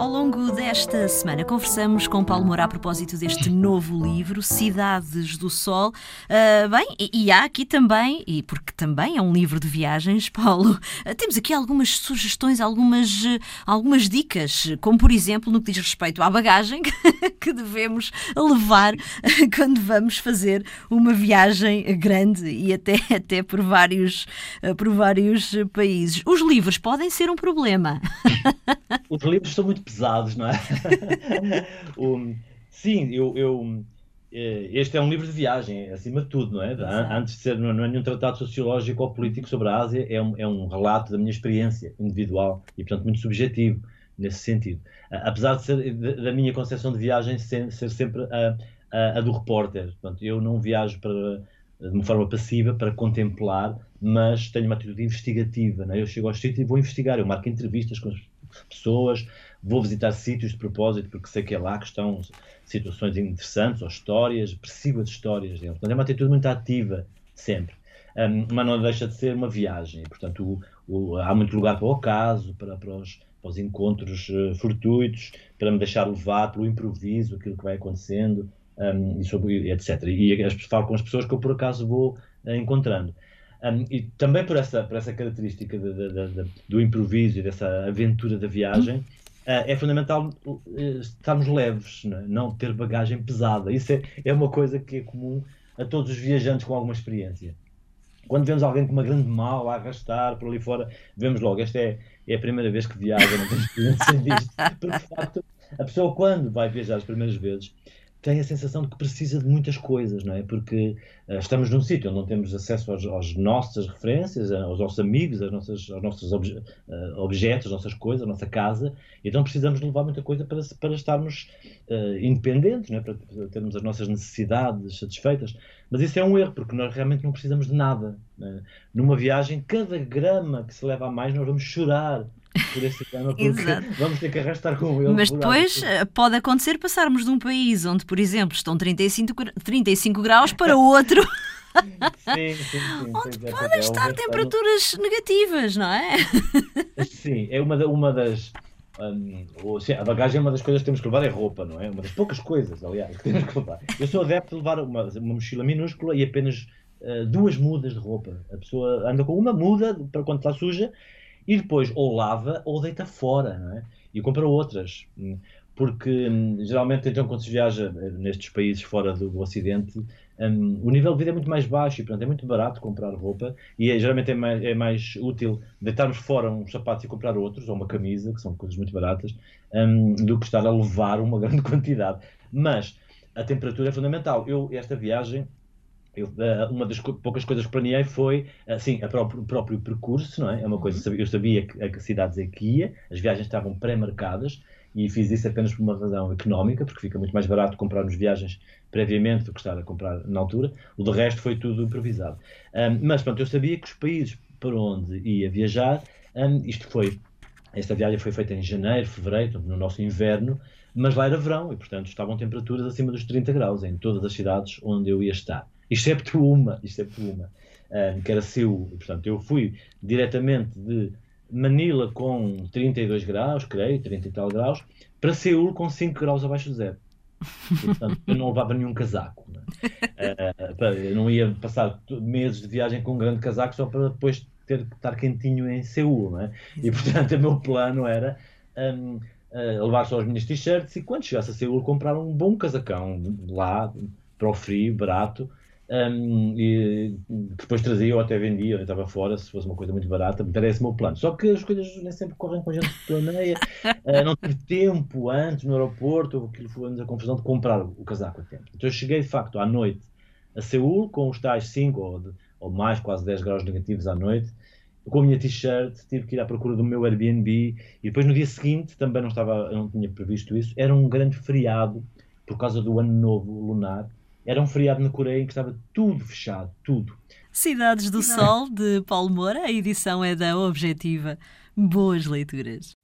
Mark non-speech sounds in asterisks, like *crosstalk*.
Ao longo desta semana conversamos com Paulo Moura a propósito deste novo livro, Cidades do Sol. Uh, bem, e, e, há aqui também, e porque também é um livro de viagens, *laughs* Paulo, uh, temos aqui algumas sugestões, algumas, algumas dicas, como por exemplo no que diz respeito à bagagem *laughs* que devemos levar *laughs* quando vamos fazer uma viagem grande e até, até por, vários, por vários países. Os livros podem ser um problema. Os livros são muito pesados, não é? *laughs* um, sim, eu, eu, eh, este é um livro de viagem, acima de tudo, não é? Exato. Antes de ser, não é nenhum tratado sociológico ou político sobre a Ásia, é um, é um relato da minha experiência individual e, portanto, muito subjetivo nesse sentido. Apesar de ser da minha concepção de viagem ser, ser sempre a, a, a, do repórter. Portanto, eu não viajo para, de uma forma passiva para contemplar, mas tenho uma atitude investigativa. É? Eu chego ao sítio e vou investigar. Eu marco entrevistas com as pessoas, vou visitar sítios de propósito porque sei que é lá que estão situações interessantes ou histórias, percebo as histórias. Portanto, é uma atitude muito ativa sempre. Um, mas não deixa de ser uma viagem. Portanto, o, o, há muito lugar para o acaso, para, para, os, para os encontros uh, fortuitos, para me deixar levar pelo improviso, aquilo que vai acontecendo, um, e sobre, etc. E as, falo com as pessoas que eu por acaso vou uh, encontrando. Um, e também por essa, por essa característica de, de, de, do improviso e dessa aventura da viagem, uh, é fundamental uh, estarmos leves, não, é? não, ter bagagem pesada. Isso é, é uma coisa que é comum a todos os viajantes com alguma experiência. Quando vemos alguém com uma grande mala a arrastar por ali fora, vemos logo, esta é, é a primeira vez que viaja, não tem experiência *laughs* disto. Porque, de facto, a pessoa, quando vai viajar as primeiras vezes, tem a sensação de que precisa de muitas coisas, não é? Porque uh, estamos num sítio onde não temos acesso aos nossas referências, aos nossos amigos, aos nossos, aos nossos obje, uh, objetos, às nossas coisas, à nossa casa, então precisamos de levar muita coisa para, para estarmos uh, independentes, não é? para, para, termos as nossas necessidades satisfeitas. Mas isso é um erro, porque nós realmente não precisamos de nada. É? Numa viagem, cada grama que se leva a mais, nós vamos chorar por esse porque vamos ter que arrastar com ele. Mas depois eh, pode acontecer passarmos de um país onde, por exemplo, estão 35, 35 graus para *laughs* outro. Sim, sim, sim. Onde podem é, estar temperaturas negativas, não é? *laughs* Sim, é uma, uma das. Um, a bagagem é uma das coisas que temos que levar, é roupa, não é? Uma das poucas coisas, aliás, que temos que levar. Eu sou adepto de levar uma, uma mochila minúscula e apenas uh, duas mudas de roupa. A pessoa anda com uma muda para quando está suja e depois ou lava ou deita fora, não é? E compra outras. Porque hum, geralmente, então, quando se viaja eh, nestes países fora do, do Ocidente, um, o nível de vida é muito mais baixo e, portanto, é muito barato comprar roupa e é, geralmente é mais, é mais, útil deitarmos fora uns sapatos e comprar outros, ou uma camisa, que são coisas muito baratas, um, do que estar a levar uma *laughs* grande quantidade. Mas a temperatura é fundamental. Eu, esta viagem, eu, eh, uma das poucas coisas que planeei foi assim, próprio, o próprio percurso, não é? É uma coisa, uhum. eu sabia que, a que cidades é que ia, as viagens estavam pré-marcadas e fiz isso apenas por uma razão económica, porque fica muito mais barato comprarmos viagens previamente do que estar a comprar na altura. O de resto foi tudo improvisado. Um, mas pronto, eu sabia que os países para onde ia viajar, um, isto foi, esta viagem foi feita em janeiro, fevereiro, no nosso inverno, mas lá era verão e portanto estavam temperaturas acima dos 30 graus em todas as cidades onde eu ia estar excepto uma, excepto uma, um, que era Seul. Portanto, eu fui diretamente de Manila com 32 graus, creio, 30 e tal graus, para Seul com 5 graus abaixo de zero. E, portanto, eu não levava nenhum casaco. Não uh, eu não ia passar meses de viagem com um grande casaco só para depois ter que estar quentinho em Seul. Não é? E, portanto, o meu plano era um, uh, levar só as minhas t-shirts e quando chegasse a Seul comprar um bom casacão lá para o frio, barato, um, e depois trazia ou até vendia, eu estava fora, se fosse uma coisa muito barata, era esse o meu plano. Só que as coisas nem sempre correm com a gente que planeia. uh, não tive tempo antes no aeroporto, aquilo foi a confusão de comprar o casaco a tempo. Então eu cheguei de facto à noite a Seul com os tais 5 ou, ou mais, quase 10 graus negativos à noite. Com a minha t-shirt, tive que ir à procura do meu Airbnb e depois no dia seguinte, também não estava, não tinha previsto isso, era um grande feriado por causa do ano novo lunar era um feriado na Coreia em que estava tudo fechado, tudo. Cidades do Sol, de Paulo Moura, a edição é da Objetiva. Boas leituras.